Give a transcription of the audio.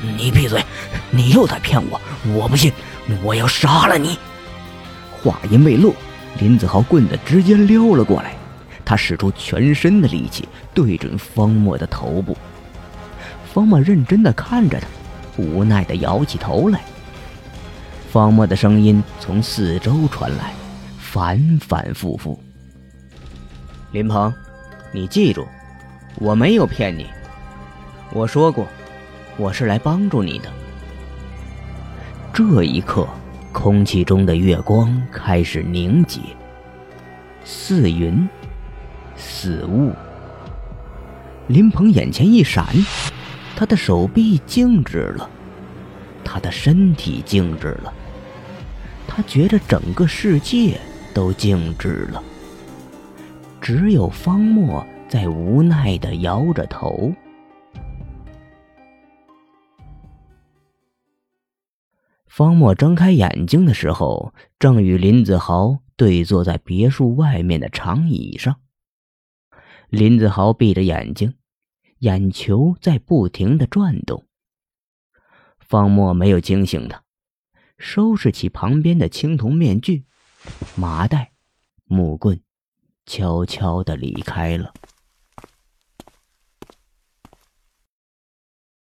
你闭嘴！你又在骗我！我不信！我要杀了你！话音未落，林子豪棍子直接撩了过来，他使出全身的力气对准方墨的头部。方墨认真的看着他，无奈的摇起头来。方墨的声音从四周传来，反反复复：“林鹏，你记住，我没有骗你。我说过，我是来帮助你的。”这一刻，空气中的月光开始凝结，似云，似雾。林鹏眼前一闪，他的手臂静止了，他的身体静止了，他觉得整个世界都静止了，只有方墨在无奈的摇着头。方墨睁开眼睛的时候，正与林子豪对坐在别墅外面的长椅上。林子豪闭着眼睛，眼球在不停的转动。方墨没有惊醒他，收拾起旁边的青铜面具、麻袋、木棍，悄悄的离开了。